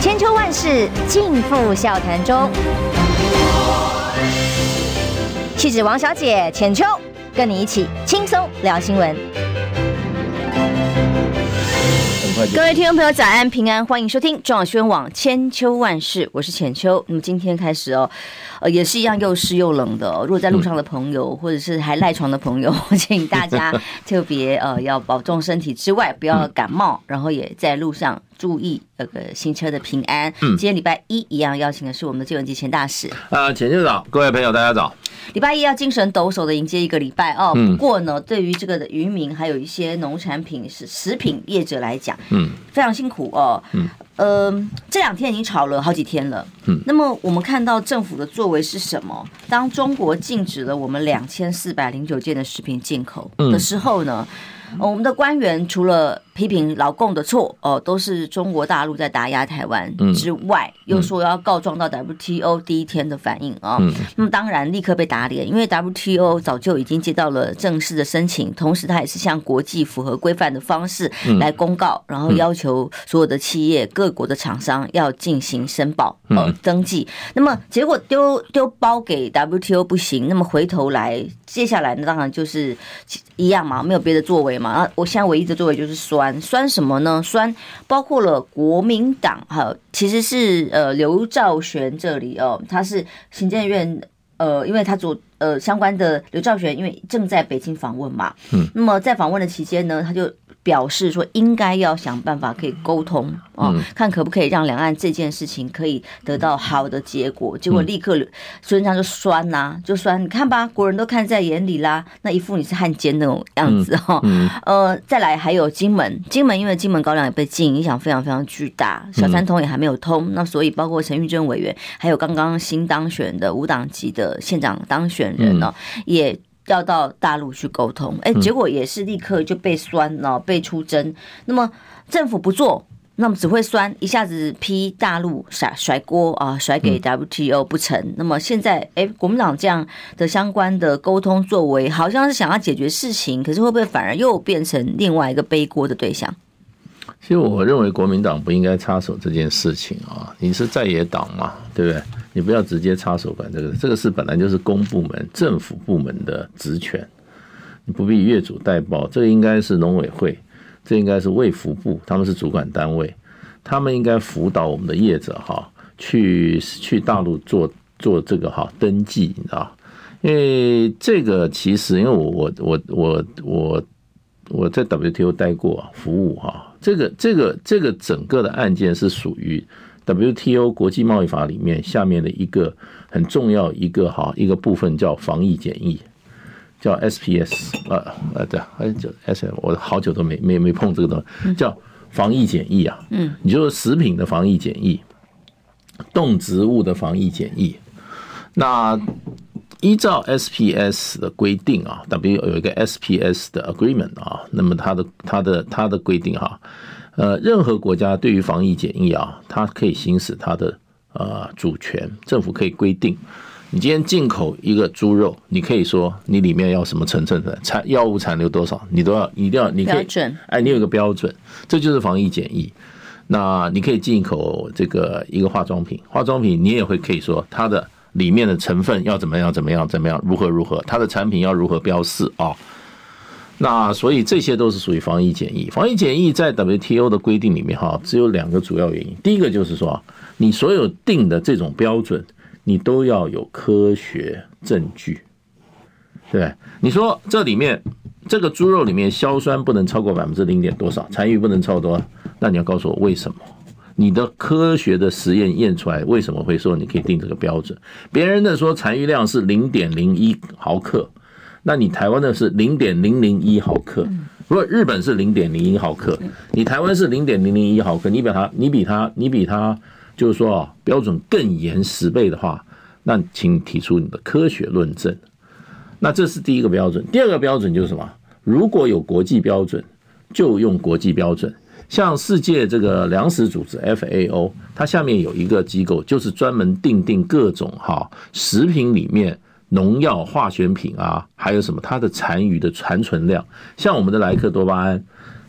千秋万世尽付笑谈中。气质王小姐浅秋，跟你一起轻松聊新闻。各位听众朋友，早安平安，欢迎收听中广新闻网千秋万世，我是浅秋。那么今天开始哦。呃，也是一样又湿又冷的。如果在路上的朋友，或者是还赖床的朋友，请大家 特别呃要保重身体之外，不要感冒，然后也在路上注意那个行车的平安。嗯，今天礼拜一一样邀请的是我们的郑文吉前大使。啊，浅秋早，各位朋友大家早。礼拜一要精神抖擞的迎接一个礼拜哦。不过呢，对于这个的渔民还有一些农产品是食品业者来讲，嗯，非常辛苦哦。嗯。呃，这两天已经吵了好几天了。嗯，那么我们看到政府的作为是什么？当中国禁止了我们两千四百零九件的食品进口的时候呢？我们的官员除了批评老共的错哦，都是中国大陆在打压台湾之外，又说要告状到 WTO 第一天的反应啊，那么当然立刻被打脸，因为 WTO 早就已经接到了正式的申请，同时他也是向国际符合规范的方式来公告，然后要求所有的企业、各国的厂商要进行申报呃登记。那么结果丢丢包给 WTO 不行，那么回头来接下来那当然就是一样嘛，没有别的作为嘛。啊，我现在唯一的作为就是酸。酸什么呢？酸包括了国民党哈，其实是呃刘兆玄这里哦，他是行政院呃，因为他做呃相关的刘兆玄，因为正在北京访问嘛，嗯，那么在访问的期间呢，他就。表示说应该要想办法可以沟通啊，看可不可以让两岸这件事情可以得到好的结果。结果立刻孙中山就酸呐、啊，就酸，你看吧，国人都看在眼里啦，那一副你是汉奸那种样子哈。呃，再来还有金门，金门因为金门高粱也被禁，影响非常非常巨大，小三通也还没有通，那所以包括陈玉珍委员，还有刚刚新当选的无党籍的县长当选人呢，也。要到大陆去沟通，哎，结果也是立刻就被酸了，被出征。那么政府不做，那么只会酸，一下子批大陆甩甩锅啊，甩给 WTO 不成。那么现在，哎，国民党这样的相关的沟通作为，好像是想要解决事情，可是会不会反而又变成另外一个背锅的对象？其实我认为国民党不应该插手这件事情啊，你是在野党嘛，对不对？你不要直接插手管这个，这个事本来就是公部门、政府部门的职权，你不必越俎代庖。这个应该是农委会，这应该是卫福部，他们是主管单位，他们应该辅导我们的业者哈，去去大陆做做这个哈登记，你知道？因为这个其实，因为我我我我我我在 WTO 待过服务哈，这个这个这个整个的案件是属于。WTO 国际贸易法里面下面的一个很重要一个哈一个部分叫防疫检疫，叫 SPS 啊啊对，哎就 S 我好久都没没没碰这个东西，叫防疫检疫啊，嗯，你就是食品的防疫检疫，动植物的防疫检疫，那依照 SPS 的规定啊，W 有一个 SPS 的 agreement 啊，那么它的它的它的规定哈。呃，任何国家对于防疫检疫啊，它可以行使它的呃主权，政府可以规定，你今天进口一个猪肉，你可以说你里面要什么成分的残药物残留多少，你都要，你一定要，你可以，哎，你有一个标准，这就是防疫检疫。那你可以进口这个一个化妆品，化妆品你也会可以说它的里面的成分要怎么样怎么样怎么样，如何如何，它的产品要如何标示啊。那所以这些都是属于防疫检疫。防疫检疫在 WTO 的规定里面哈，只有两个主要原因。第一个就是说，你所有定的这种标准，你都要有科学证据，对。你说这里面这个猪肉里面硝酸不能超过百分之零点多少，残余不能超多，那你要告诉我为什么？你的科学的实验验出来为什么会说你可以定这个标准？别人的说残余量是零点零一毫克。那你台湾的是零点零零一毫克，如果日本是零点零一毫克，你台湾是零点零零一毫克，你比他，你比他，你比他，就是说啊，标准更严十倍的话，那请提出你的科学论证。那这是第一个标准，第二个标准就是什么？如果有国际标准，就用国际标准。像世界这个粮食组织 FAO，它下面有一个机构，就是专门订定各种哈食品里面。农药、化学品啊，还有什么？它的残余的残存量，像我们的莱克多巴胺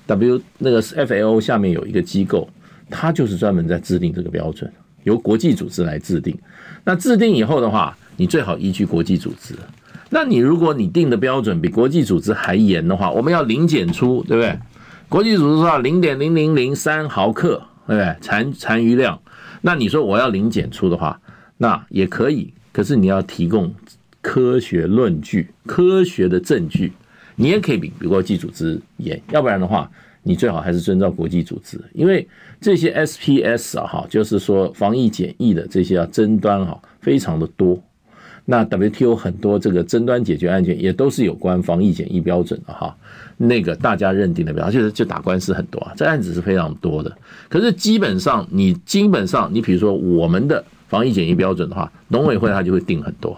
，W 那个 FAO 下面有一个机构，它就是专门在制定这个标准，由国际组织来制定。那制定以后的话，你最好依据国际组织。那你如果你定的标准比国际组织还严的话，我们要零检出，对不对？国际组织说零点零零零三毫克，对不对？残残余量。那你说我要零检出的话，那也可以，可是你要提供科学论据、科学的证据。你也可以比比国际组织严，要不然的话，你最好还是遵照国际组织，因为这些 SPS 啊，哈，就是说防疫检疫的这些要争端哈，非常的多。那 WTO 很多这个争端解决案件也都是有关防疫检疫标准的哈，那个大家认定的标准，就是就打官司很多啊，这案子是非常多的。可是基本上你基本上你比如说我们的防疫检疫标准的话，农委会它就会定很多，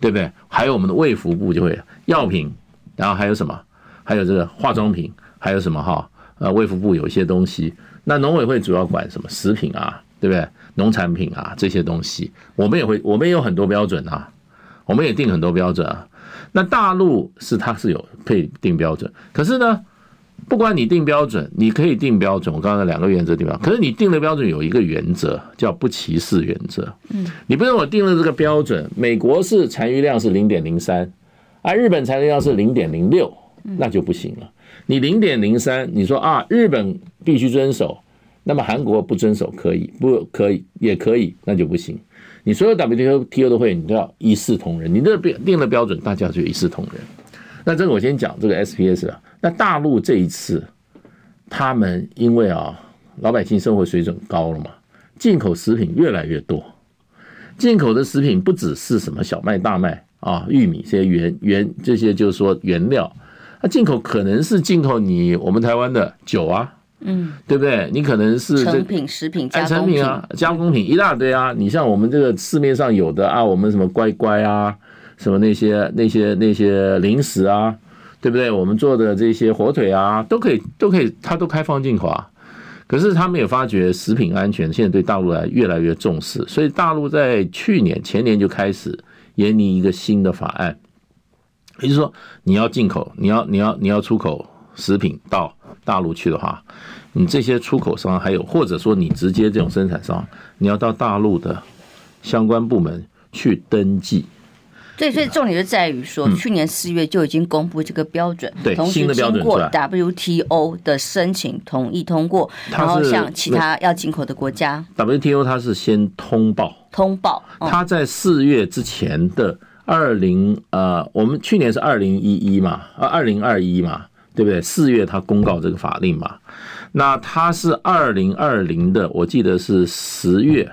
对不对？还有我们的卫福部就会药品，然后还有什么？还有这个化妆品，还有什么哈？呃，卫福部有一些东西，那农委会主要管什么？食品啊，对不对？农产品啊，这些东西，我们也会，我们也有很多标准啊，我们也定很多标准啊。那大陆是它是有配定标准，可是呢，不管你定标准，你可以定标准。我刚才两个原则定标准，可是你定的标准有一个原则叫不歧视原则。嗯，你不是我定了这个标准，美国是残余量是零点零三，而日本残余量是零点零六，那就不行了。你零点零三，你说啊，日本必须遵守。那么韩国不遵守可以，不可以也可以，那就不行。你所有 WTO 的会，你都要一视同仁。你这标定的标准，大家就一视同仁。那这个我先讲这个 SPS 啊。那大陆这一次，他们因为啊，老百姓生活水准高了嘛，进口食品越来越多。进口的食品不只是什么小麦、大麦啊、玉米这些原原这些，就是说原料。它进口可能是进口你我们台湾的酒啊。嗯，对不对？你可能是成品、食品、加工品啊，加工品一大堆啊。你像我们这个市面上有的啊，我们什么乖乖啊，什么那些那些那些零食啊，对不对？我们做的这些火腿啊，都可以都可以，它都开放进口啊。可是他们也发觉食品安全现在对大陆来越来越重视，所以大陆在去年前年就开始研拟一个新的法案，也就是说，你要进口，你要你要你要出口食品到大陆去的话。你这些出口商，还有或者说你直接这种生产商，你要到大陆的相关部门去登记。对，所以重点就在于说，去年四月就已经公布这个标准，对，同时经过 WTO 的申请同意通过，然后向其他要进口的国家，WTO 它是先通报，通报，它在四月之前的二零呃，我们去年是二零一一嘛，啊，二零二一嘛，对不对？四月它公告这个法令嘛。那他是二零二零的，我记得是十月，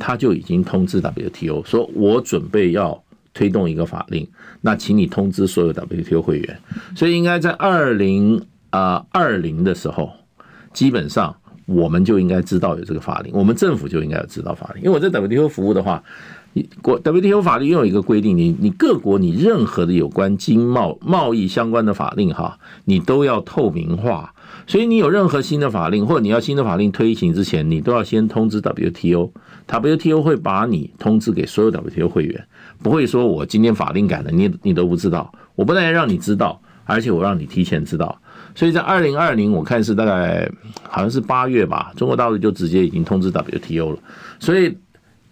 他就已经通知 WTO 说，我准备要推动一个法令，那请你通知所有 WTO 会员，所以应该在二零啊二零的时候，基本上我们就应该知道有这个法令，我们政府就应该要知道法令，因为我在 WTO 服务的话，国 WTO 法律又有一个规定，你你各国你任何的有关经贸贸易相关的法令哈，你都要透明化。所以你有任何新的法令，或者你要新的法令推行之前，你都要先通知 WTO，WTO 会把你通知给所有 WTO 会员，不会说我今天法令改了，你你都不知道。我不但要让你知道，而且我让你提前知道。所以在二零二零，我看是大概好像是八月吧，中国大陆就直接已经通知 WTO 了。所以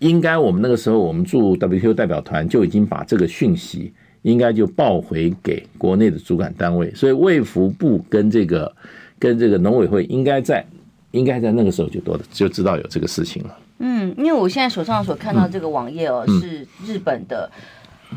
应该我们那个时候，我们驻 WTO 代表团就已经把这个讯息应该就报回给国内的主管单位。所以卫福部跟这个。跟这个农委会应该在，应该在那个时候就多的就知道有这个事情了。嗯，因为我现在手上所看到这个网页哦，是日本的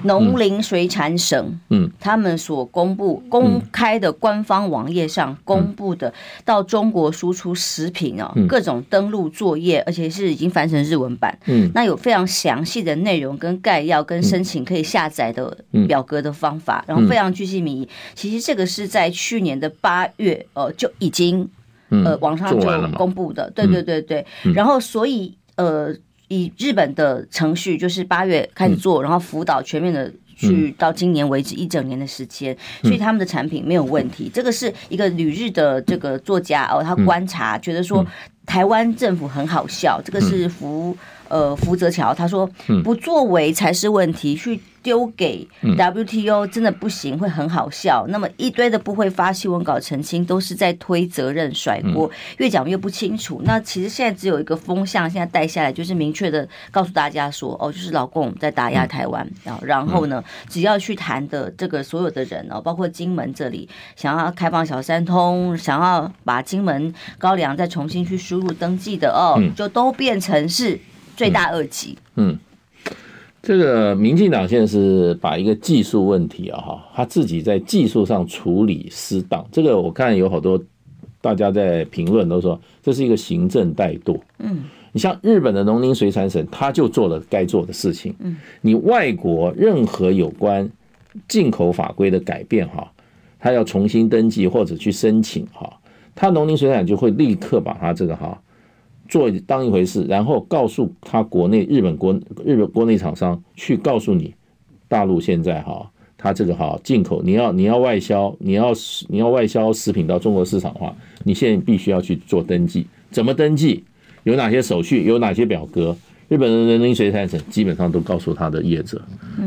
农林水产省，嗯，他们所公布公开的官方网页上公布的到中国输出食品哦，各种登录作业，而且是已经翻成日文版。嗯，那有非常详细的内容跟概要跟申请可以下载的表格的方法，然后非常具细靡遗。其实这个是在去年的八月呃就已经呃网上就公布的，对对对对。然后所以呃。以日本的程序，就是八月开始做，然后辅导全面的去到今年为止一整年的时间，所以他们的产品没有问题。这个是一个旅日的这个作家哦，他观察觉得说台湾政府很好笑。这个是福呃福泽桥他说不作为才是问题，去丢给 WTO 真的不行，会很好笑。那么一堆的不会发新闻稿澄清，都是在推责任甩锅，越讲越不清楚。那其实现在只有一个风向，现在带下来就是明确的告诉大家说，哦，就是老共在打压台湾。然后呢，只要去谈的这个所有的人哦，包括金门这里想要开放小三通，想要把金门高粱再重新去输入登记的哦，就都变成是罪大恶极。嗯。这个民进党现在是把一个技术问题啊，哈，他自己在技术上处理失当。这个我看有好多大家在评论都说这是一个行政怠惰。嗯，你像日本的农林水产省，他就做了该做的事情。嗯，你外国任何有关进口法规的改变，哈，他要重新登记或者去申请，哈，他农林水产就会立刻把他这个哈。做当一回事，然后告诉他国内日本国日本国内厂商去告诉你，大陆现在哈，他这个哈进口你要你要外销，你要你要外销食品到中国市场的话，你现在必须要去做登记，怎么登记？有哪些手续？有哪些表格？日本的农林水产省基本上都告诉他的业者，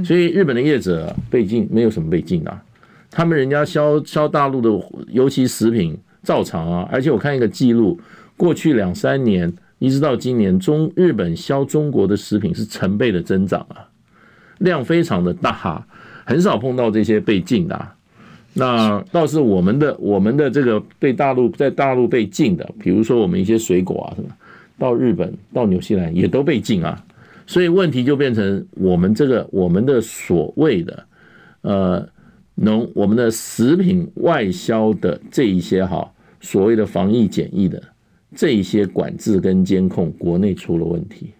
所以日本的业者被禁没有什么被禁啊，他们人家销销大陆的尤其食品照常啊，而且我看一个记录。过去两三年，一直到今年，中日本销中国的食品是成倍的增长啊，量非常的大，很少碰到这些被禁的。那倒是我们的我们的这个被大陆在大陆被禁的，比如说我们一些水果啊什么，到日本到纽西兰也都被禁啊。所以问题就变成我们这个我们的所谓的呃农我们的食品外销的这一些哈所谓的防疫检疫的。这一些管制跟监控，国内出了问题。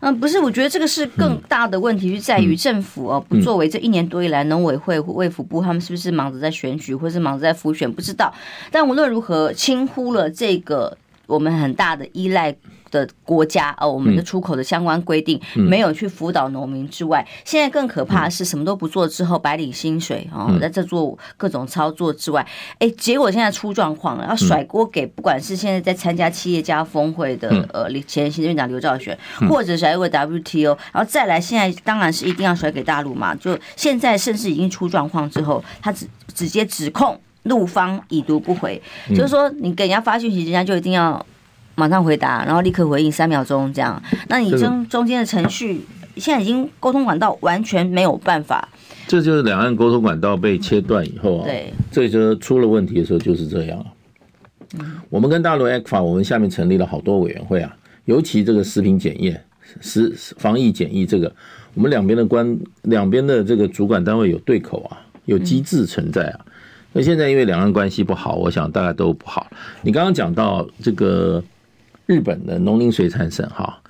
嗯，不是，我觉得这个是更大的问题，是在于政府哦不作为。这一年多以来，农委会、卫福部他们是不是忙着在选举，或是忙着在复选？不知道。但无论如何，轻忽了这个我们很大的依赖。的国家哦，我们的出口的相关规定没有去辅导农民之外，现在更可怕的是什么都不做之后白领薪水哦，在这做各种操作之外，哎，结果现在出状况了，要甩锅给不管是现在在参加企业家峰会的呃前行政院长刘兆玄，或者甩给 WTO，然后再来现在当然是一定要甩给大陆嘛，就现在甚至已经出状况之后，他直直接指控陆方已读不回，就是说你给人家发讯息，人家就一定要。马上回答，然后立刻回应，三秒钟这样。那你中中间的程序，现在已经沟通管道完全没有办法。这就是两岸沟通管道被切断以后啊，对，这就出了问题的时候就是这样。嗯，我们跟大陆 ECFA，我们下面成立了好多委员会啊，尤其这个食品检验、食防疫检疫这个，我们两边的官两边的这个主管单位有对口啊，有机制存在啊。那现在因为两岸关系不好，我想大家都不好。你刚刚讲到这个。日本的农林水产省哈，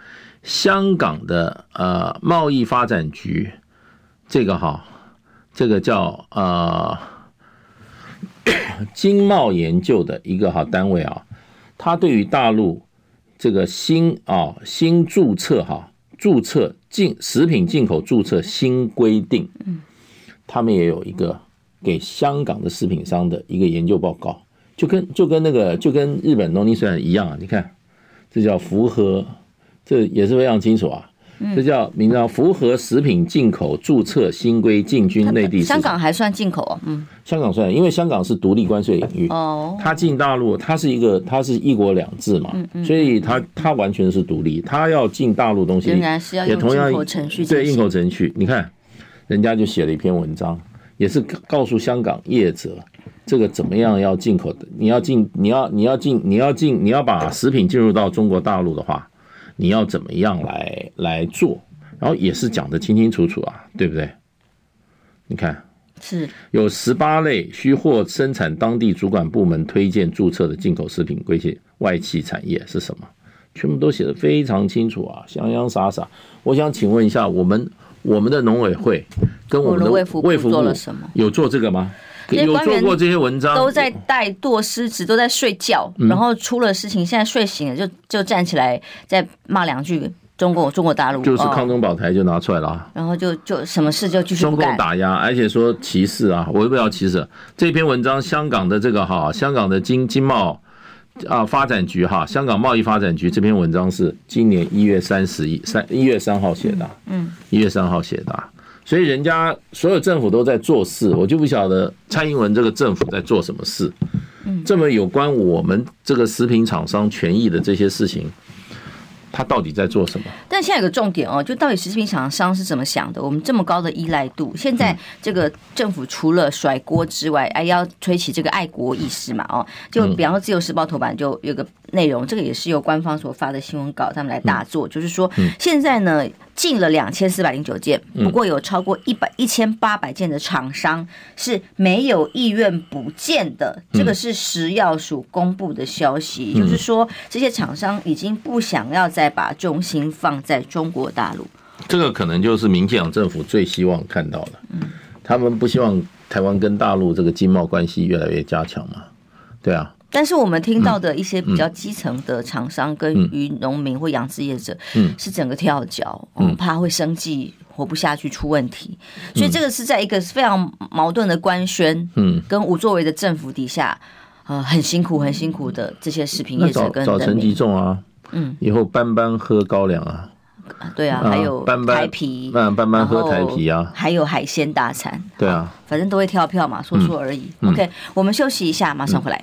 香港的呃贸易发展局，这个哈，这个叫呃 经贸研究的一个哈单位啊，他对于大陆这个新啊新注册哈注册进食品进口注册新规定，他们也有一个给香港的食品商的一个研究报告，就跟就跟那个就跟日本农林水产一样啊，你看。这叫符合，这也是非常清楚啊。这叫名字叫符合食品进口注册新规进军内地。香港还算进口啊？嗯，香港算，因为香港是独立关税领域。哦，它进大陆，它是一个，它是一国两制嘛，所以它它完全是独立。它要进大陆东西，也同样对进口程序。你看，人家就写了一篇文章，也是告诉香港业者。这个怎么样要进口的？你要进，你要你要进，你要进，你要把食品进入到中国大陆的话，你要怎么样来来做？然后也是讲的清清楚楚啊，对不对？你看，是有十八类需获生产当地主管部门推荐注册的进口食品规限外企产业是什么？全部都写的非常清楚啊，洋洋洒洒。我想请问一下，我们我们的农委会跟我们的卫福部做了什么？有做这个吗？有做过这些文章，都在怠惰失职，都在睡觉，然后出了事情，现在睡醒了就就站起来再骂两句中国中国大陆，就是抗中保台就拿出来了，然后就就什么事就继续中共打压，而且说歧视啊，我又不要歧视。这篇文章，香港的这个哈，香港的经经贸啊发展局哈，香港贸易发展局这篇文章是今年一月三十一三一月三号写的，嗯，一月三号写的。所以人家所有政府都在做事，我就不晓得蔡英文这个政府在做什么事。这么有关我们这个食品厂商权益的这些事情。他到底在做什么？但现在有个重点哦，就到底食品厂商是怎么想的？我们这么高的依赖度，现在这个政府除了甩锅之外，哎，要吹起这个爱国意识嘛？哦，就比方说《自由时报》头版就有个内容，这个也是由官方所发的新闻稿，他们来大做，就是说现在呢。进了两千四百零九件，不过有超过一百一千八百件的厂商是没有意愿补件的。这个是食药署公布的消息，就是说这些厂商已经不想要再把重心放在中国大陆。这个可能就是民进党政府最希望看到的。他们不希望台湾跟大陆这个经贸关系越来越加强嘛？对啊。但是我们听到的一些比较基层的厂商跟渔农民或养殖业者，嗯。是整个跳脚，嗯，怕会生计活不下去出问题，所以这个是在一个非常矛盾的官宣，嗯，跟无作为的政府底下，呃，很辛苦很辛苦的这些食品业者跟早晨集中啊，嗯，以后班班喝高粱啊，对啊，还有台啤，班班喝台皮啊，还有海鲜大餐，对啊，反正都会跳票嘛，说说而已。OK，我们休息一下，马上回来。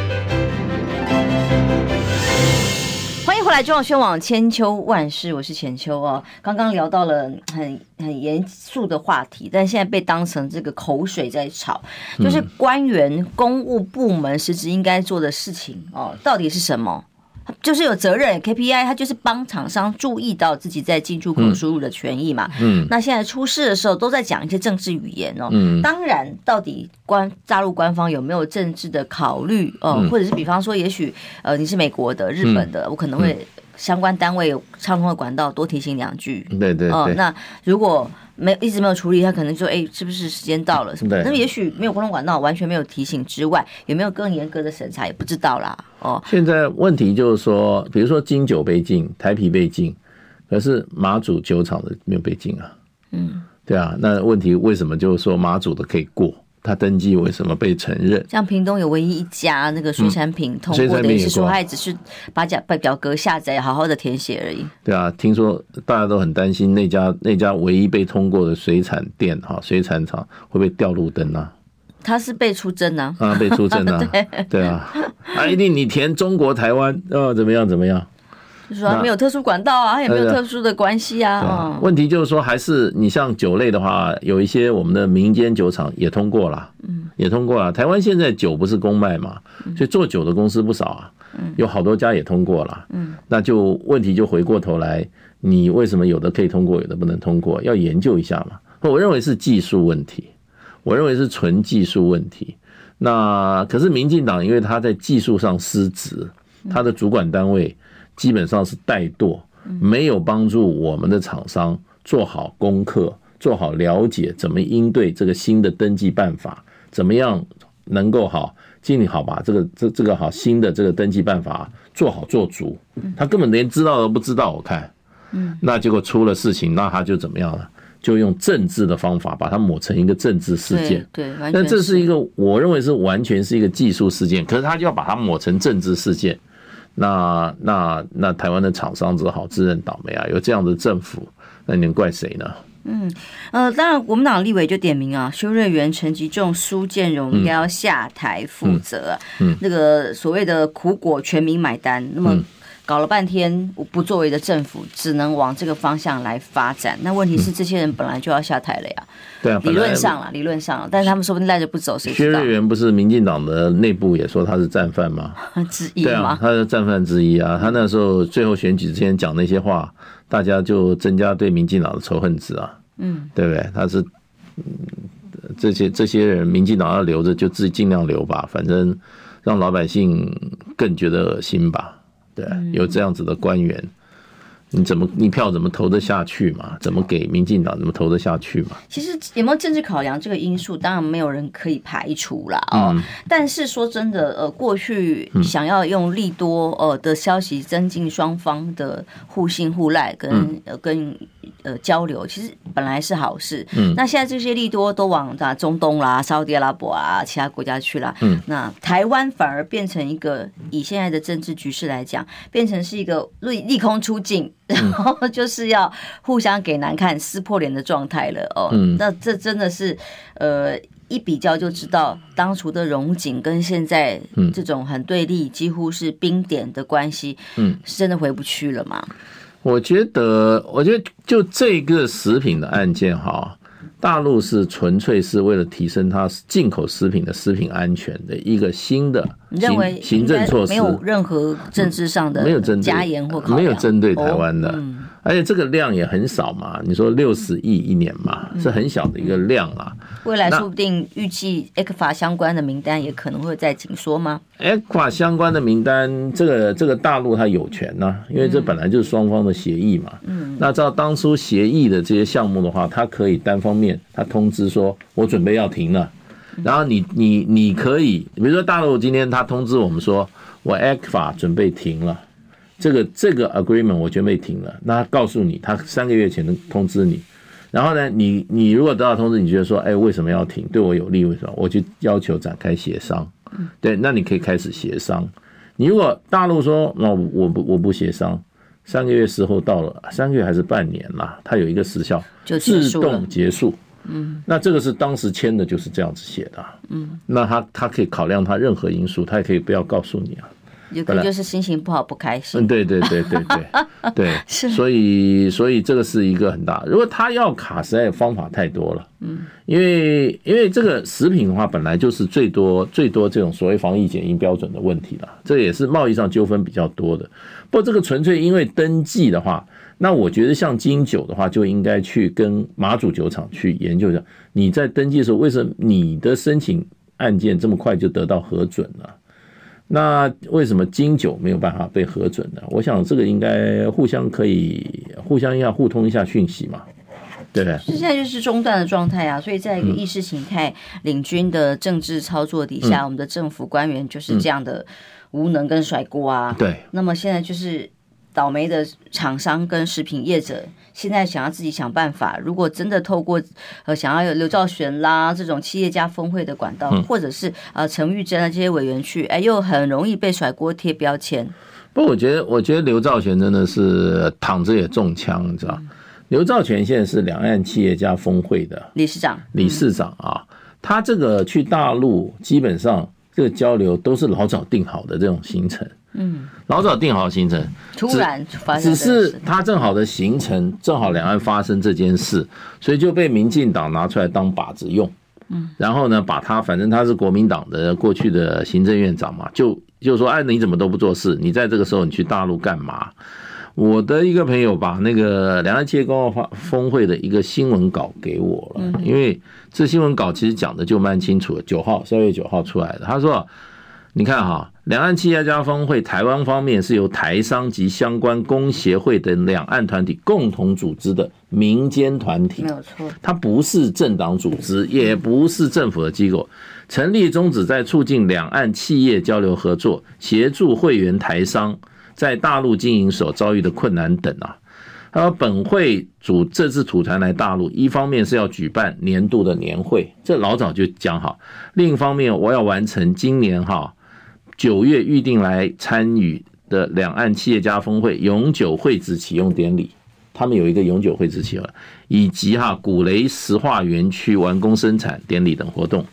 来中央宣网千秋万世，我是浅秋哦。刚刚聊到了很很严肃的话题，但现在被当成这个口水在炒，就是官员公务部门实质应该做的事情哦，到底是什么？就是有责任 KPI，它就是帮厂商注意到自己在进出口输入的权益嘛。嗯，那现在出事的时候都在讲一些政治语言哦。嗯，当然，到底官大陆官方有没有政治的考虑哦？或者是比方说，也许呃你是美国的、日本的，我可能会相关单位有畅通的管道多提醒两句。对对哦，那如果。没一直没有处理，他可能说：“哎，是不是时间到了？什么的？那么也许没有公共管道，完全没有提醒之外，有没有更严格的审查也不知道啦。”哦，现在问题就是说，比如说金酒被禁，台啤被禁，可是马祖酒厂的没有被禁啊。嗯，对啊，那问题为什么就是说马祖的可以过？他登记为什么被承认？像屏东有唯一一家那个水产品通过的，也是说他只是把表表格下载，好好的填写而已。对啊，听说大家都很担心那家那家唯一被通过的水产店哈，水产厂会不会掉路灯啊？他是被出征啊，啊，被出征啊，对，对啊，啊，一定你填中国台湾哦，怎么样怎么样？就是说没有特殊管道啊，它也没有特殊的关系啊。啊问题就是说，还是你像酒类的话，有一些我们的民间酒厂也通过了，嗯，也通过了。台湾现在酒不是公卖嘛，所以做酒的公司不少啊，有好多家也通过了，嗯，那就问题就回过头来，你为什么有的可以通过，有的不能通过？要研究一下嘛。我认为是技术问题，我认为是纯技术问题。那可是民进党，因为他在技术上失职，他的主管单位。基本上是怠惰，没有帮助我们的厂商做好功课，做好了解怎么应对这个新的登记办法，怎么样能够好尽力好把这个这这个好新的这个登记办法做好做足。他根本连知道都不知道，我看，那结果出了事情，那他就怎么样了？就用政治的方法把它抹成一个政治事件。对，但这是一个我认为是完全是一个技术事件，可是他就要把它抹成政治事件。那那那台湾的厂商只好自认倒霉啊！有这样的政府，那你能怪谁呢？嗯呃，当然，国民党立委就点名啊，修瑞元、陈吉仲、苏建荣应该要下台负责。嗯，那个所谓的苦果全民买单，那么。搞了半天不作为的政府，只能往这个方向来发展。那问题是，这些人本来就要下台了呀。对啊，理论上啊，理论上，但是他们说不定赖着不走，谁知道？薛瑞元不是民进党的内部也说他是战犯吗？之一对啊，他是战犯之一啊。他那时候最后选举之前讲那些话，大家就增加对民进党的仇恨值啊。嗯，对不对？他是这些这些人，民进党要留着就自己尽量留吧，反正让老百姓更觉得恶心吧。有这样子的官员，你怎么你票怎么投得下去嘛？怎么给民进党怎么投得下去嘛？其实有没有政治考量这个因素，当然没有人可以排除啦。啊。嗯、但是说真的，呃，过去想要用利多呃的消息增进双方的互信互赖跟、嗯、呃跟呃交流，其实本来是好事。嗯。那现在这些利多都往啊中东啦、沙乌地阿拉伯啊其他国家去了。嗯。那台湾反而变成一个以现在的政治局势来讲，变成是一个利利空出尽。然后 就是要互相给难看、撕破脸的状态了哦。嗯，那这真的是呃一比较就知道，当初的荣景跟现在这种很对立、几乎是冰点的关系，嗯，是真的回不去了吗？我觉得，我觉得就这个食品的案件哈。大陆是纯粹是为了提升它进口食品的食品安全的一个新的行行政措施，没有任何政治上的没有针对加严或没有针对台湾的，而且这个量也很少嘛。你说六十亿一年嘛，是很小的一个量啊。未来说不定预计 ECFA 相关的名单也可能会再紧缩吗？ECFA 相关的名单，这个这个大陆它有权呐，因为这本来就是双方的协议嘛。嗯，那照当初协议的这些项目的话，它可以单方面。它通知说，我准备要停了，然后你你你可以，比如说大陆今天他通知我们说，我 ECFA 准备停了，这个这个 agreement 我准备停了，那他告诉你，他三个月前能通知你，然后呢，你你如果得到通知，你觉得说，哎，为什么要停？对我有利？为什么？我就要求展开协商，对，那你可以开始协商。你如果大陆说，那我不我不协商。三个月时候到了，三个月还是半年啦，它有一个时效，就自动结束。嗯，那这个是当时签的，就是这样子写的。嗯，那他他可以考量他任何因素，他也可以不要告诉你啊。有可能就是心情不好，不开心。嗯，对对对对对对，是。所以所以这个是一个很大。如果他要卡，实在方法太多了。嗯，因为因为这个食品的话，本来就是最多最多这种所谓防疫检疫标准的问题了。这也是贸易上纠纷比较多的。不过这个纯粹因为登记的话，那我觉得像金酒的话，就应该去跟马祖酒厂去研究一下。你在登记的时候，为什么你的申请案件这么快就得到核准了？那为什么金九没有办法被核准呢？我想这个应该互相可以互相要互通一下讯息嘛，对不对？现在就是中断的状态啊，所以在一个意识形态领军的政治操作底下，嗯、我们的政府官员就是这样的无能跟甩锅啊。对，那么现在就是。倒霉的厂商跟食品业者，现在想要自己想办法。如果真的透过呃想要有刘兆玄啦这种企业家峰会的管道，或者是呃陈玉珍啊这些委员去，哎，又很容易被甩锅贴标签。不，我觉得我觉得刘兆玄真的是躺着也中枪，你知道？刘兆玄现在是两岸企业家峰会的理事长，理事长啊，他这个去大陆基本上这个交流都是老早定好的这种行程。嗯，老早定好行程，突然发生，只是他正好的行程正好两岸发生这件事，所以就被民进党拿出来当靶子用。嗯，然后呢，把他反正他是国民党的过去的行政院长嘛，就就说哎，你怎么都不做事？你在这个时候你去大陆干嘛？我的一个朋友把那个两岸企业公报峰会的一个新闻稿给我了，因为这新闻稿其实讲的就蛮清楚的，九号十二月九号出来的，他说。你看哈，两岸企业家峰会，台湾方面是由台商及相关工协会等两岸团体共同组织的民间团体，没有错，它不是政党组织，也不是政府的机构，成立宗旨在促进两岸企业交流合作，协助会员台商在大陆经营所遭遇的困难等啊。还有本会组这次组团来大陆，一方面是要举办年度的年会，这老早就讲好；另一方面，我要完成今年哈。九月预定来参与的两岸企业家峰会永久会址启用典礼，他们有一个永久会址启用，以及哈古雷石化园区完工生产典礼等活动。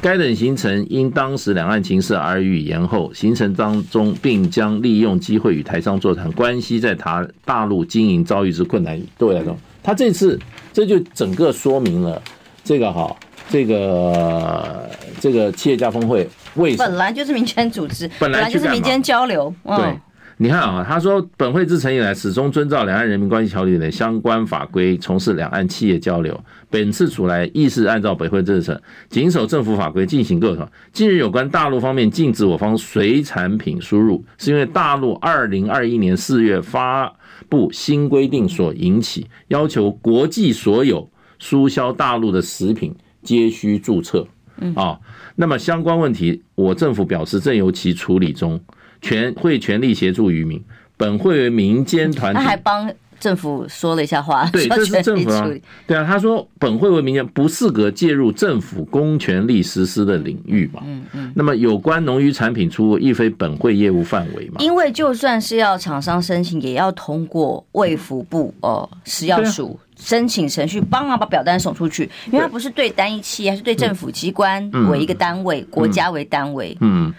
该等行程因当时两岸情势而予延后。行程当中，并将利用机会与台商座谈，关系在台大陆经营遭遇之困难。对来说，他这次这就整个说明了这个哈，这个这个企业家峰会。为什么？本来就是民间组织，本来就是民间交流。对，你看啊，他说本会自成以来始终遵照两岸人民关系条例的相关法规，从事两岸企业交流。本次出来亦是按照本会政策，谨守政府法规进行各种。近日有关大陆方面禁止我方水产品输入，是因为大陆二零二一年四月发布新规定所引起，要求国际所有输销大陆的食品皆需注册。啊，那么相关问题，我政府表示正由其处理中。全会全力协助渔民。本会为民间团体，他还帮政府说了一下话。对，这是政府啊。对啊，他说本会为民间不适格介入政府公权力实施的领域嘛。嗯嗯。那么有关农渔产品出入，亦非本会业务范围嘛。因为就算是要厂商申请，也要通过卫福部哦食药署申请程序，帮忙把表单送出去。因为它不是对单一企业，还是对政府机关为一个单位，国家为单位。嗯。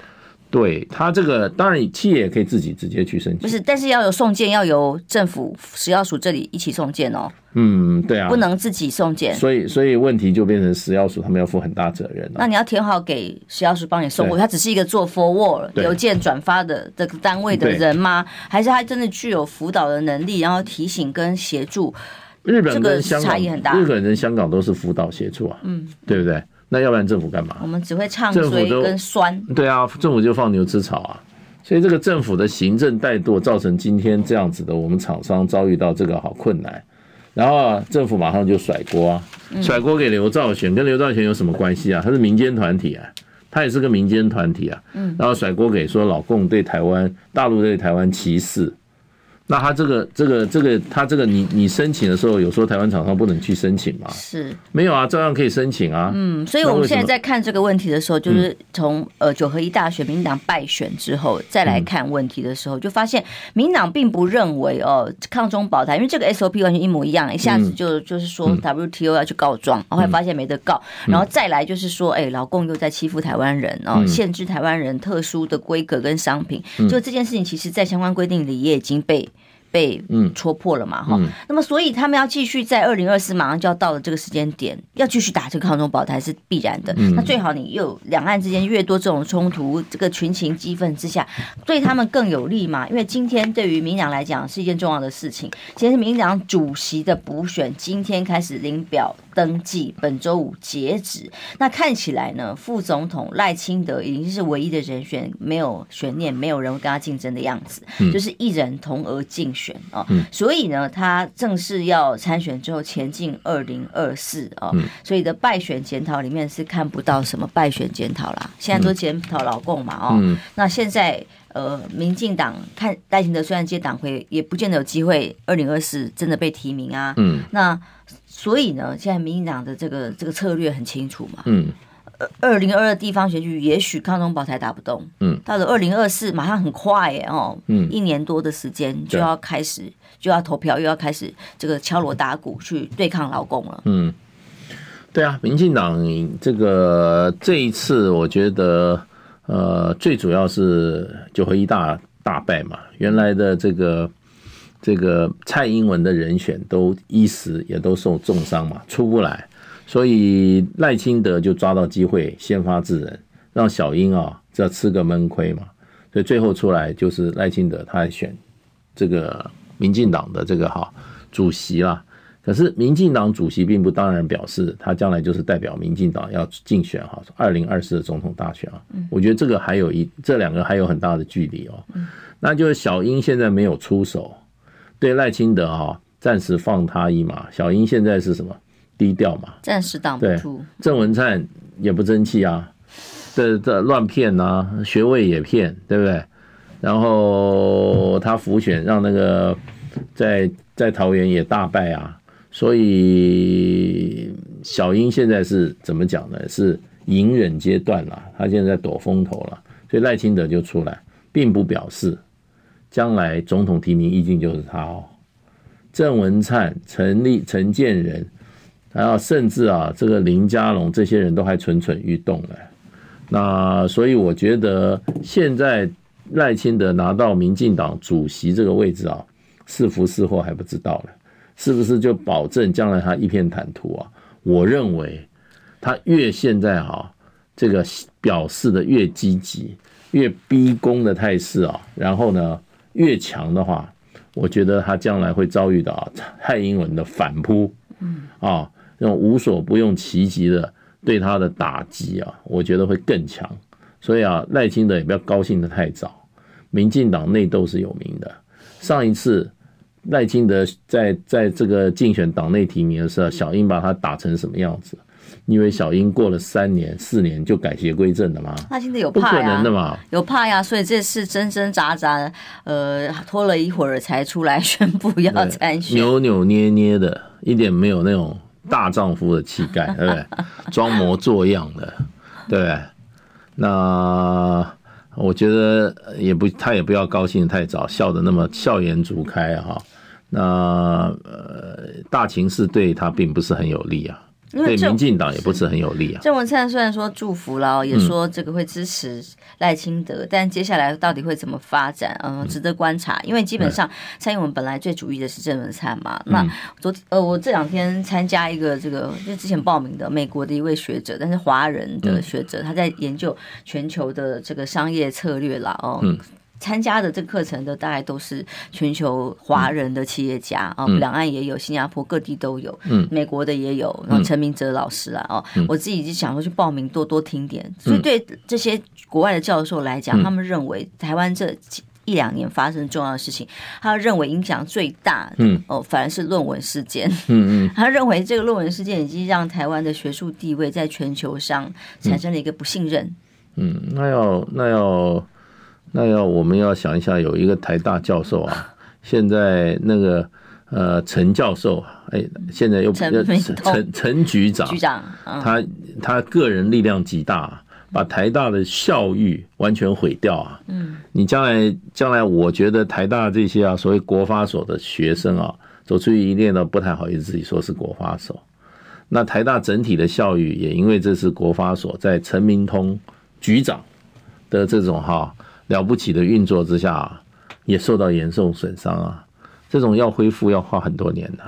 对他这个，当然企业也可以自己直接去申请，不是，但是要有送件，要由政府食药署这里一起送件哦。嗯，对啊，不能自己送件。所以，所以问题就变成食药署他们要负很大责任。那你要填好给食药署帮你送过去，他只是一个做 forward 邮件转发的这个单位的人吗？还是他真的具有辅导的能力，然后提醒跟协助？日本跟香港差异很大，日本跟香港都是辅导协助啊，嗯，对不对？那要不然政府干嘛？我们只会唱衰跟酸。对啊，政府就放牛吃草啊。所以这个政府的行政怠惰，造成今天这样子的，我们厂商遭遇到这个好困难。然后啊，政府马上就甩锅啊，甩锅给刘兆玄，跟刘兆玄有什么关系啊？他是民间团体啊，他也是个民间团体啊。然后甩锅给说老共对台湾、大陆对台湾歧视。那他这个这个这个他这个你你申请的时候，有说台湾厂商不能去申请吗？是，没有啊，照样可以申请啊。嗯，所以我们现在在看这个问题的时候，就是从呃九合一大选民党败选之后再来看问题的时候，就发现民党并不认为哦抗中保台，因为这个 SOP 完全一模一样，一下子就就是说 WTO 要去告状，然后还发现没得告，然后再来就是说哎老共又在欺负台湾人哦，限制台湾人特殊的规格跟商品，就这件事情其实在相关规定里也已经被。被戳破了嘛？哈、嗯，那么所以他们要继续在二零二四马上就要到了这个时间点，要继续打这个抗中保台是必然的。嗯、那最好你又两岸之间越多这种冲突，这个群情激愤之下，对他们更有利嘛？因为今天对于民党来讲是一件重要的事情，其实民党主席的补选今天开始领表。登记本周五截止，那看起来呢，副总统赖清德已经是唯一的人选，没有悬念，没有人会跟他竞争的样子，嗯、就是一人同额竞选啊。嗯、所以呢，他正式要参选之后前进二零二四啊。嗯、所以的败选检讨里面是看不到什么败选检讨啦，现在都检讨老共嘛哦。嗯、那现在呃，民进党看赖清德虽然接党魁，也不见得有机会二零二四真的被提名啊。嗯，那。所以呢，现在民进党的这个这个策略很清楚嘛。嗯。二零二二地方选举，也许抗中保台打不动。嗯。到了二零二四，马上很快耶哦。嗯。一年多的时间就要开始，就要投票，又要开始这个敲锣打鼓去对抗劳工了。嗯。对啊，民进党这个这一次，我觉得呃，最主要是九合一大大败嘛，原来的这个。这个蔡英文的人选都一时也都受重伤嘛，出不来，所以赖清德就抓到机会先发制人，让小英啊这吃个闷亏嘛，所以最后出来就是赖清德他选这个民进党的这个哈主席啦。可是民进党主席并不当然表示他将来就是代表民进党要竞选哈二零二四的总统大选啊。我觉得这个还有一这两个还有很大的距离哦。那就是小英现在没有出手。对赖清德啊，暂时放他一马。小英现在是什么？低调嘛，暂时挡不住。郑文灿也不争气啊，这这乱骗呐，学位也骗，对不对？然后他浮选让那个在在桃园也大败啊，所以小英现在是怎么讲呢？是隐忍阶段了，他现在在躲风头了，所以赖清德就出来，并不表示。将来总统提名一定就是他哦，郑文灿、陈立、陈建仁，然后甚至啊，这个林佳龙这些人都还蠢蠢欲动了。那所以我觉得现在赖清德拿到民进党主席这个位置啊，是福是祸还不知道了，是不是就保证将来他一片坦途啊？我认为他越现在哈，这个表示的越积极，越逼宫的态势啊，然后呢？越强的话，我觉得他将来会遭遇到蔡英文的反扑，嗯啊，那种无所不用其极的对他的打击啊，我觉得会更强。所以啊，赖清德也不要高兴的太早。民进党内斗是有名的，上一次赖清德在在这个竞选党内提名的时候，小英把他打成什么样子？你以为小英过了三年四年就改邪归正的吗？那现在有怕呀？不可能的嘛，有怕呀！所以这次挣挣扎扎，呃，拖了一会儿才出来宣布要参选，扭扭捏捏的，一点没有那种大丈夫的气概，对不对？装模作样的，对不对？那我觉得也不，他也不要高兴太早，笑的那么笑颜逐开哈。那呃，大情势对他并不是很有利啊。对民进党也不是很有利啊。郑文灿虽然说祝福了，也说这个会支持赖清德，嗯、但接下来到底会怎么发展，嗯，值得观察。因为基本上蔡英文本来最主意的是郑文灿嘛。嗯、那昨天呃，我这两天参加一个这个，就之前报名的美国的一位学者，但是华人的学者，他在研究全球的这个商业策略啦，哦。嗯参加的这个课程的大概都是全球华人的企业家啊，两岸也有，新加坡各地都有，美国的也有，然后陈明哲老师啊，哦，我自己就想说去报名多多听点。所以对这些国外的教授来讲，他们认为台湾这一两年发生重要的事情，他认为影响最大的哦，反而是论文事件。嗯嗯，他认为这个论文事件已经让台湾的学术地位在全球上产生了一个不信任。嗯，那要那要。那要我们要想一下，有一个台大教授啊，现在那个呃陈教授，哎，现在又陈陈陈局长，局长，他他个人力量极大，把台大的校誉完全毁掉啊。嗯，你将来将来，我觉得台大这些啊，所谓国发所的学生啊，走出去一定呢不太好意思自己说是国发所。那台大整体的校誉也因为这是国发所在陈明通局长的这种哈。了不起的运作之下，也受到严重损伤啊！这种要恢复要花很多年的。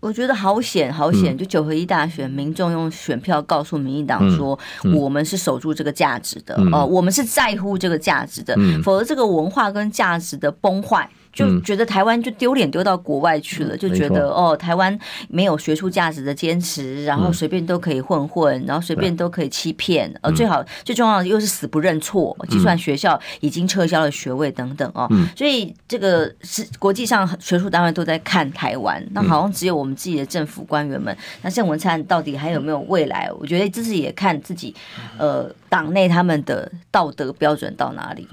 我觉得好险，好险！就九合一大选，民众用选票告诉民进党说，我们是守住这个价值的哦，我们是在乎这个价值的，否则这个文化跟价值的崩坏。就觉得台湾就丢脸丢到国外去了，就觉得哦，台湾没有学术价值的坚持，然后随便都可以混混，然后随便都可以欺骗，呃，最好最重要的又是死不认错，就算学校已经撤销了学位等等哦，所以这个是国际上学术单位都在看台湾，那好像只有我们自己的政府官员们，那郑文灿到底还有没有未来？我觉得这是也看自己，呃，党内他们的道德标准到哪里。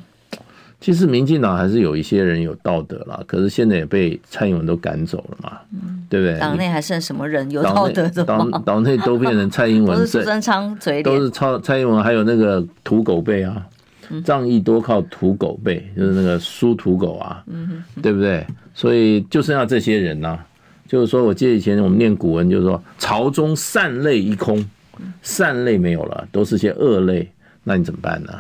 其实民进党还是有一些人有道德啦，可是现在也被蔡英文都赶走了嘛，嗯、对不对？党内还剩什么人有道德的吗？党党内都变成蔡英文，都是苏贞昌嘴里，都是超蔡英文，还有那个土狗辈啊，仗义多靠土狗辈，就是那个苏土狗啊，嗯、对不对？所以就剩下这些人呐、啊，就是说我记得以前我们念古文，就是说朝中善类一空，善类没有了，都是些恶类，那你怎么办呢？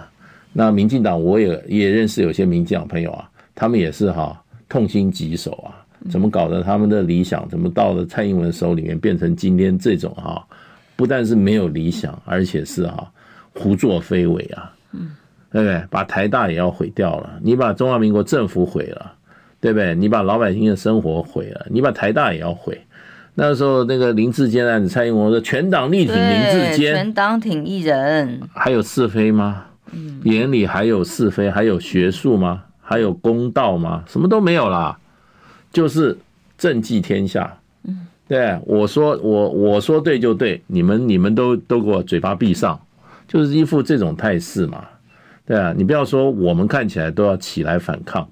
那民进党我也也认识有些民进党朋友啊，他们也是哈痛心疾首啊，怎么搞得他们的理想怎么到了蔡英文手里面变成今天这种哈，不但是没有理想，而且是哈胡作非为啊，嗯对不对？把台大也要毁掉了，你把中华民国政府毁了，对不对？你把老百姓的生活毁了，你把台大也要毁。那个时候那个林志坚案子，蔡英文说全党力挺林志坚，全党挺一人，还有是非吗？眼里还有是非，还有学术吗？还有公道吗？什么都没有啦，就是政绩天下。对，我说我我说对就对，你们你们都都给我嘴巴闭上，就是一副这种态势嘛。对啊，你不要说我们看起来都要起来反抗。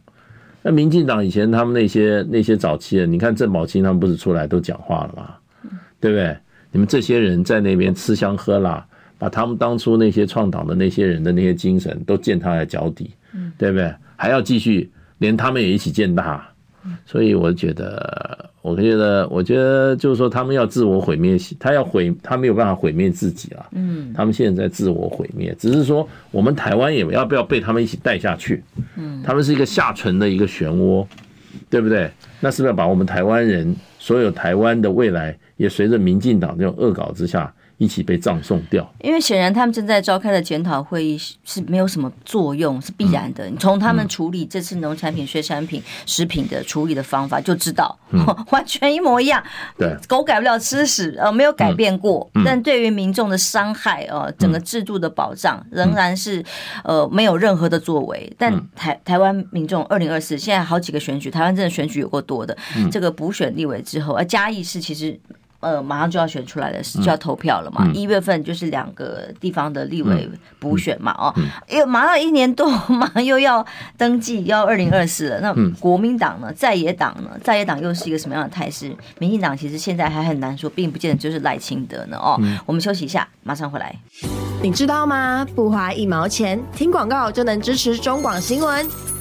那民进党以前他们那些那些早期的，你看郑宝清他们不是出来都讲话了吗？对不对？你们这些人在那边吃香喝辣。把他们当初那些创党的那些人的那些精神都践踏在脚底，对不对？还要继续连他们也一起践踏，所以我觉得，我觉得，我觉得就是说，他们要自我毁灭，他要毁，他没有办法毁灭自己了。嗯，他们现在在自我毁灭，只是说我们台湾也要不要被他们一起带下去？嗯，他们是一个下沉的一个漩涡，对不对？那是不是要把我们台湾人所有台湾的未来也随着民进党这种恶搞之下？一起被葬送掉。因为显然他们正在召开的检讨会议是没有什么作用，是必然的。你从他们处理这次农产品、水产品、食品的处理的方法就知道，完全一模一样。对，狗改不了吃屎，呃，没有改变过。但对于民众的伤害，呃，整个制度的保障仍然是呃没有任何的作为。但台台湾民众二零二四现在好几个选举，台湾真的选举有够多的。这个补选立委之后，而嘉义市其实。呃，马上就要选出来了，就要投票了嘛。一、嗯、月份就是两个地方的立委补选嘛，哦，又马上一年多，马上又要登记，要二零二四了。那国民党呢，在野党呢，在野党又是一个什么样的态势？民进党其实现在还很难说，并不见得就是赖清德呢。哦，我们休息一下，马上回来。你知道吗？不花一毛钱，听广告就能支持中广新闻。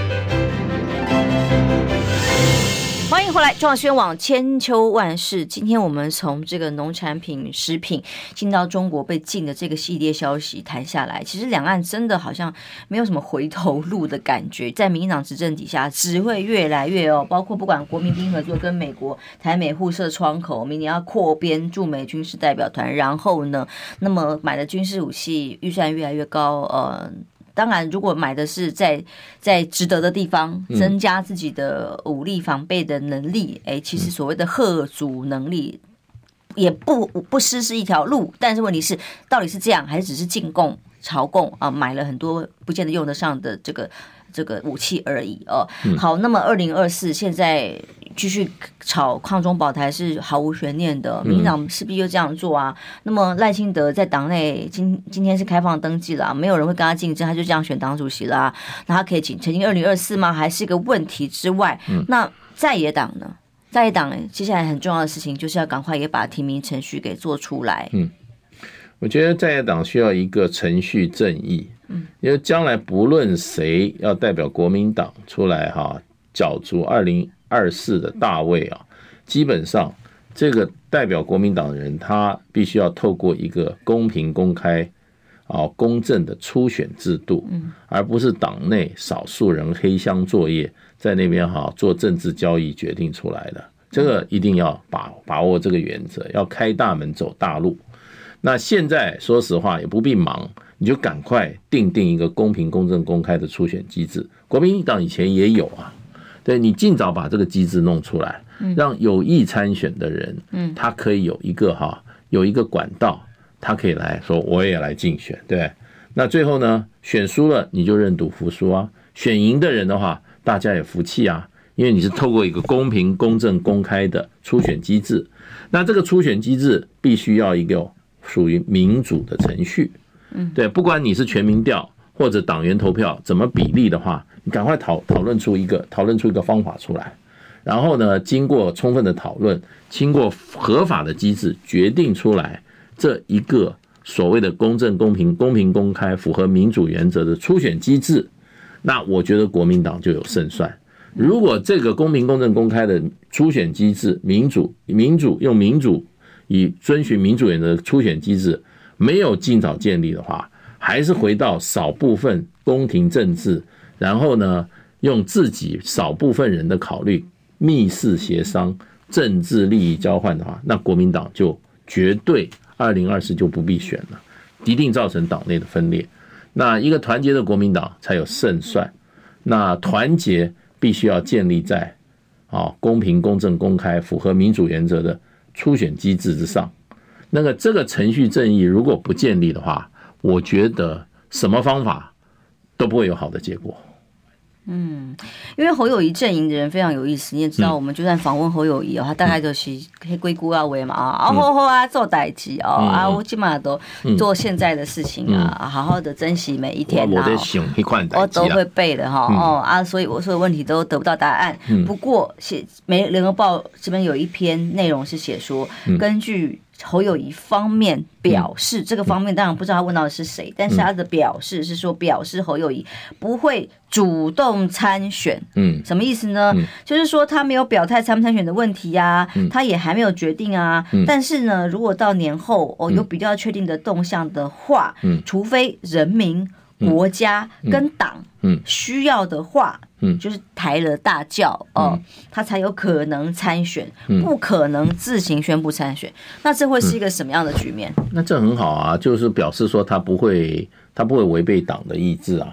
欢迎回来，中广宣网千秋万世。今天我们从这个农产品、食品进到中国被禁的这个系列消息谈下来，其实两岸真的好像没有什么回头路的感觉。在民进党执政底下，只会越来越哦，包括不管国民兵合作跟美国台美互设窗口，明年要扩编驻美军事代表团，然后呢，那么买的军事武器预算越来越高，呃。当然，如果买的是在在值得的地方，增加自己的武力防备的能力，哎，其实所谓的贺阻能力也不不失是一条路。但是问题是，到底是这样，还是只是进贡、朝贡啊？买了很多不见得用得上的这个。这个武器而已哦。好，那么二零二四现在继续炒抗中保台是毫无悬念的，民进党势必就这样做啊。那么赖清德在党内今今天是开放登记了，没有人会跟他竞争，他就这样选党主席了。那他可以请曾经二零二四吗？还是一个问题之外？那在野党呢？在野党接下来很重要的事情就是要赶快也把提名程序给做出来。嗯，我觉得在野党需要一个程序正义。因为将来不论谁要代表国民党出来哈，角逐二零二四的大位啊，基本上这个代表国民党的人，他必须要透过一个公平、公开、啊公正的初选制度，而不是党内少数人黑箱作业在那边哈做政治交易决定出来的。这个一定要把把握这个原则，要开大门走大路。那现在说实话也不必忙。你就赶快定定一个公平、公正、公开的初选机制。国民党以前也有啊，对，你尽早把这个机制弄出来，让有意参选的人，嗯，他可以有一个哈，有一个管道，他可以来说我也来竞选，对。那最后呢，选输了你就认赌服输啊，选赢的人的话，大家也服气啊，因为你是透过一个公平、公正、公开的初选机制。那这个初选机制必须要一个属于民主的程序。嗯，对，不管你是全民调或者党员投票怎么比例的话，你赶快讨讨论出一个讨论出一个方法出来，然后呢，经过充分的讨论，经过合法的机制决定出来这一个所谓的公正、公平、公平、公开、符合民主原则的初选机制，那我觉得国民党就有胜算。如果这个公平、公正、公开的初选机制，民主、民主用民主以遵循民主原则的初选机制。没有尽早建立的话，还是回到少部分宫廷政治，然后呢，用自己少部分人的考虑，密室协商、政治利益交换的话，那国民党就绝对二零二四就不必选了，一定造成党内的分裂。那一个团结的国民党才有胜算。那团结必须要建立在啊公平、公正、公开、符合民主原则的初选机制之上。那个这个程序正义如果不建立的话，我觉得什么方法都不会有好的结果。嗯，因为侯友谊阵营的人非常有意思，你也知道，我们就算访问侯友谊哦，他大概就是黑龟姑啊为嘛啊，啊好好啊做代志哦啊，我基本上都做现在的事情啊，好好的珍惜每一天啊，我都会背的哈哦啊，所以我所有问题都得不到答案。不过写《美联合报》这边有一篇内容是写说，根据。侯友谊方面表示，这个方面当然不知道他问到的是谁，但是他的表示是说，表示侯友谊不会主动参选。嗯，什么意思呢？就是说他没有表态参不参选的问题呀，他也还没有决定啊。但是呢，如果到年后哦有比较确定的动向的话，除非人民、国家跟党需要的话。嗯，就是抬了大轿哦，他才有可能参选，不可能自行宣布参选。那这会是一个什么样的局面？那这很好啊，就是表示说他不会，他不会违背党的意志啊。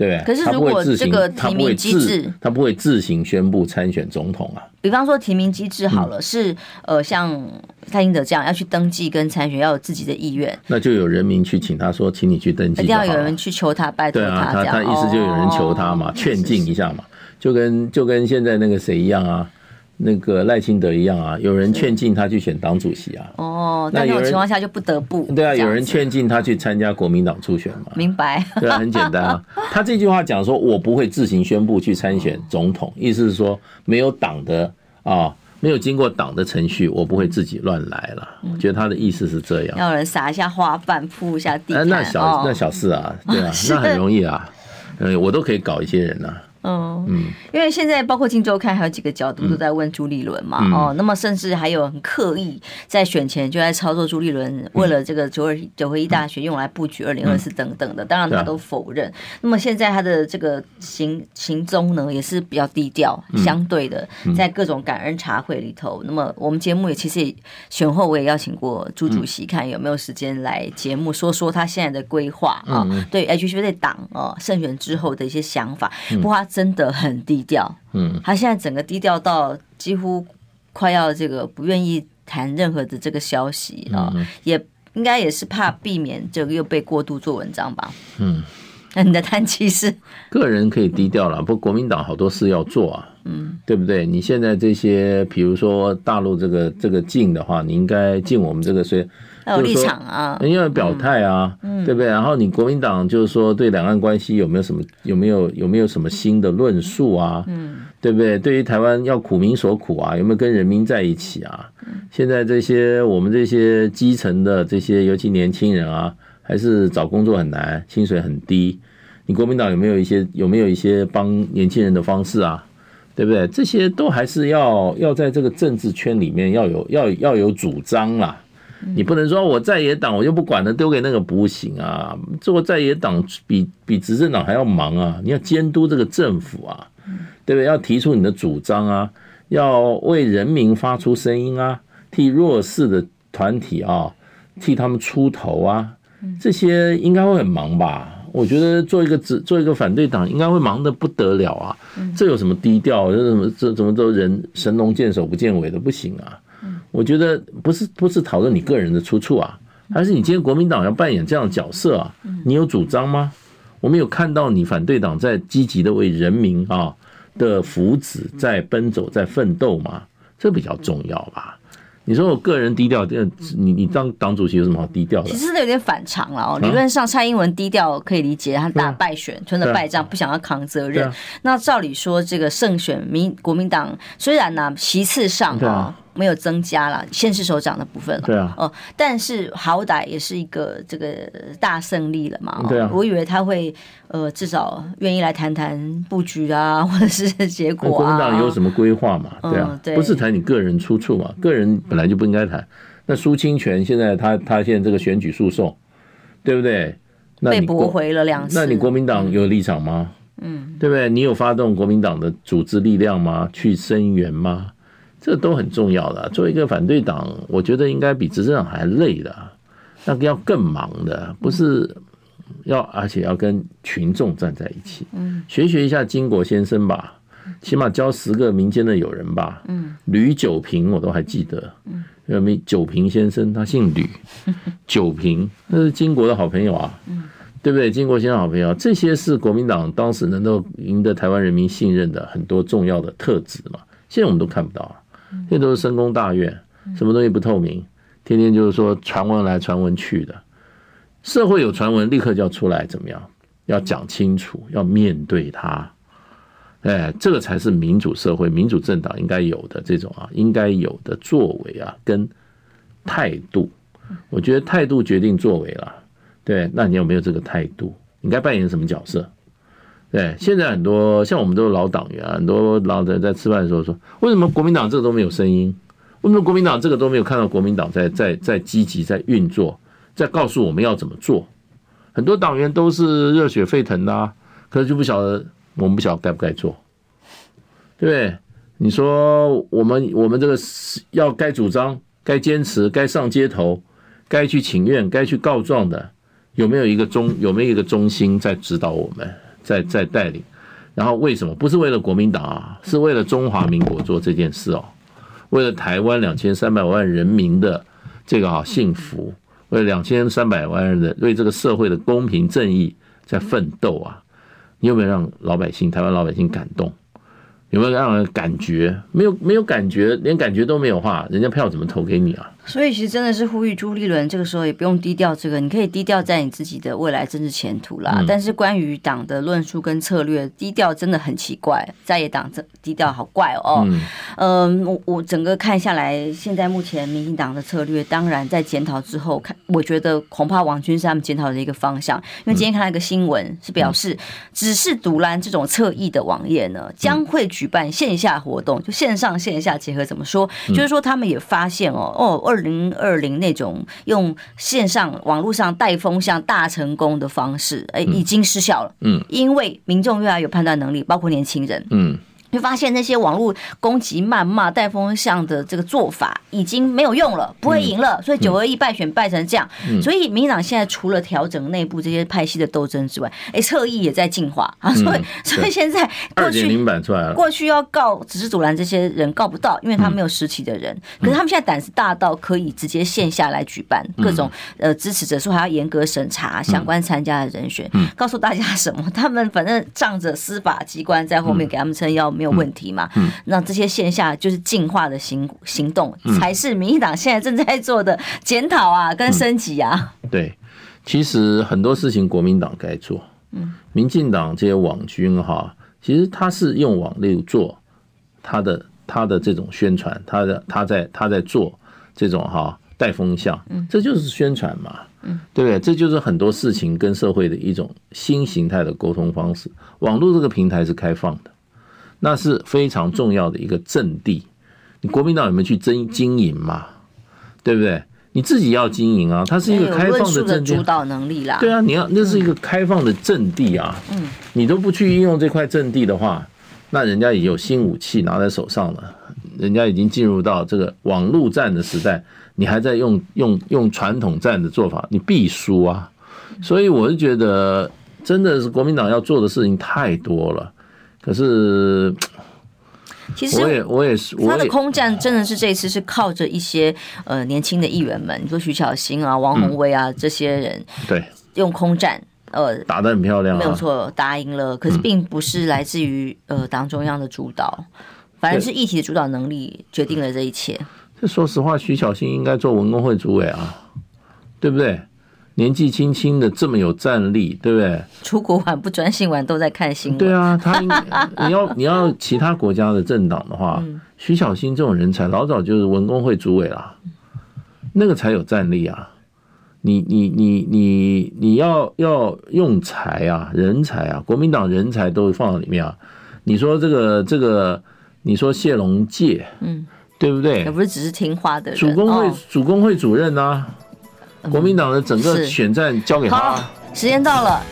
对，可是如果这个提名机制，他不会自行宣布参选总统啊。比方说提名机制好了，嗯、是呃像蔡英德这样要去登记跟参选，要有自己的意愿，那就有人民去请他说，请你去登记，一定要有人去求他，拜托他。对啊，他他意思就有人求他嘛，劝进一下嘛，就跟就跟现在那个谁一样啊。那个赖清德一样啊，有人劝进他去选党主席啊。哦，那种情况下就不得不。对啊，有人劝进他去参加国民党初选嘛。明白。对啊，很简单啊。他这句话讲说，我不会自行宣布去参选总统，意思是说没有党的啊，没有经过党的程序，我不会自己乱来了。我觉得他的意思是这样。要人撒一下花瓣，铺一下地。那小那小事啊，对啊，那很容易啊。嗯，我都可以搞一些人呐。嗯，因为现在包括《镜周刊》还有几个角度都在问朱立伦嘛，嗯、哦，那么甚至还有很刻意在选前就在操作朱立伦，为了这个九二九合一大学用来布局二零二四等等的，当然他都否认。那么现在他的这个行行踪呢，也是比较低调，相对的，在各种感恩茶会里头。那么我们节目也其实也选后我也邀请过朱主席，看有没有时间来节目说说他现在的规划啊，对 HBC 的党哦胜选之后的一些想法，不过他。真的很低调，嗯，他现在整个低调到几乎快要这个不愿意谈任何的这个消息啊，也应该也是怕避免这个又被过度做文章吧，嗯，那 你的叹气是。个人可以低调了，不过国民党好多事要做啊，嗯，对不对？你现在这些，比如说大陆这个这个进的话，你应该进我们这个谁？有立场啊，你要表态啊，对不对？然后你国民党就是说对两岸关系有没有什么有没有有没有什么新的论述啊？嗯，对不对？对于台湾要苦民所苦啊，有没有跟人民在一起啊？现在这些我们这些基层的这些尤其年轻人啊，还是找工作很难，薪水很低。你国民党有没有一些有没有一些帮年轻人的方式啊？对不对？这些都还是要要在这个政治圈里面要有要要有主张啦。你不能说我在野党我就不管了，丢给那个不行啊！做在野党比比执政党还要忙啊！你要监督这个政府啊，对不对？要提出你的主张啊，要为人民发出声音啊，替弱势的团体啊，替他们出头啊，这些应该会很忙吧？我觉得做一个执做一个反对党应该会忙得不得了啊！这有什么低调？这怎么这怎么都人神龙见首不见尾的不行啊？我觉得不是不是讨论你个人的出处啊，而是你今天国民党要扮演这样的角色啊？你有主张吗？我们有看到你反对党在积极的为人民啊的福祉在奔走在奋斗吗？这比较重要吧。你说我个人低调，你你当党主席有什么好低调的？其实有点反常了哦。理论上蔡英文低调可以理解，他打败选，吞了败仗，不想要扛责任。那照理说，这个胜选民国民党虽然呢其次上啊。没有增加了县市首长的部分了，对啊，哦，但是好歹也是一个这个大胜利了嘛，对啊，我以为他会呃至少愿意来谈谈布局啊，或者是结果啊。国民党有什么规划嘛？对啊，不是谈你个人出处嘛？个人本来就不应该谈。那苏清泉现在他他现在这个选举诉讼，对不对？被驳回了两次。那你国民党有立场吗？嗯，对不对？你有发动国民党的组织力量吗？去声援吗？这都很重要的。作为一个反对党，我觉得应该比执政党还累的，那个要更忙的，不是要而且要跟群众站在一起。嗯，学学一下金国先生吧，起码交十个民间的友人吧。嗯，吕九平我都还记得。嗯，因为九平先生他姓吕，九平那是金国的好朋友啊。嗯，对不对？金国先生好朋友，这些是国民党当时能够赢得台湾人民信任的很多重要的特质嘛。现在我们都看不到。这都是深宫大院，什么东西不透明？天天就是说传闻来传闻去的，社会有传闻立刻就要出来，怎么样？要讲清楚，要面对它。哎，这个才是民主社会、民主政党应该有的这种啊，应该有的作为啊，跟态度。我觉得态度决定作为了，对，那你有没有这个态度？你该扮演什么角色？对，现在很多像我们都是老党员，很多老人在吃饭的时候说，为什么国民党这个都没有声音？为什么国民党这个都没有看到国民党在在在积极在运作，在告诉我们要怎么做？很多党员都是热血沸腾的啊，可是就不晓得我们不晓得该不该做，对不对？你说我们我们这个要该主张、该坚持、该上街头。该去请愿、该去告状的，有没有一个中有没有一个中心在指导我们，在在带领？然后为什么不是为了国民党啊？是为了中华民国做这件事哦，为了台湾两千三百万人民的这个啊幸福，为了两千三百万人的为这个社会的公平正义在奋斗啊！你有没有让老百姓、台湾老百姓感动？有没有让人感觉？没有，没有感觉，连感觉都没有的话，人家票怎么投给你啊？所以其实真的是呼吁朱立伦，这个时候也不用低调。这个你可以低调在你自己的未来政治前途啦。但是关于党的论述跟策略，低调真的很奇怪。在野党这低调好怪哦。嗯，我我整个看下来，现在目前民进党的策略，当然在检讨之后看，我觉得恐怕王军是他们检讨的一个方向。因为今天看到一个新闻，是表示只是独揽这种侧翼的网页呢，将会举办线下活动，就线上线下结合。怎么说？就是说他们也发现哦哦二。二零二零那种用线上网络上带风向大成功的方式，哎，已经失效了。嗯，因为民众越来越有判断能力，包括年轻人。嗯。就发现那些网络攻击、谩骂、带风向的这个做法已经没有用了，不会赢了。所以九二一败选败成这样，所以民进党现在除了调整内部这些派系的斗争之外，哎，侧翼也在进化啊。所以，所以现在过去过去要告只是阻拦这些人告不到，因为他没有实体的人。可是他们现在胆子大到可以直接线下来举办各种呃支持者说还要严格审查相关参加的人选，告诉大家什么？他们反正仗着司法机关在后面给他们撑腰。没有问题嘛？嗯，那这些线下就是进化的行行动，才是民进党现在正在做的检讨啊，跟升级啊。对，其实很多事情国民党该做。嗯，民进党这些网军哈，其实他是用网络做他的他的这种宣传，他的他在他在做这种哈带风向，嗯，这就是宣传嘛，嗯，对不对？这就是很多事情跟社会的一种新形态的沟通方式。网络这个平台是开放的。那是非常重要的一个阵地，你国民党有没有去经经营嘛？对不对？你自己要经营啊，它是一个开放的阵地，主导能力啦。对啊，你要那是一个开放的阵地啊。嗯，你都不去运用这块阵地的话，那人家也有新武器拿在手上了，人家已经进入到这个网络战的时代，你还在用用用传统战的做法，你必输啊。所以我是觉得，真的是国民党要做的事情太多了。可是，其实我也我也是，他的空战真的是这一次是靠着一些呃年轻的议员们，你说徐巧芯啊、王宏威啊这些人，对，用空战呃打得很漂亮，没有错，打赢了。可是并不是来自于呃党中央的主导，反而是议题的主导能力决定了这一切。这说实话，徐巧芯应该做文工会主委啊，对不对？年纪轻轻的这么有战力，对不对？出国玩不专心玩，都在看新闻。对啊，他你要你要其他国家的政党的话，嗯、徐小新这种人才老早就是文工会主委了，那个才有战力啊！你你你你你要要用才啊，人才啊，国民党人才都放在里面啊！你说这个这个，你说谢龙介，嗯，对不对？也不是只是听话的人，主工会、哦、主工会主任啊。国民党的整个选战交给他。好，时间到了。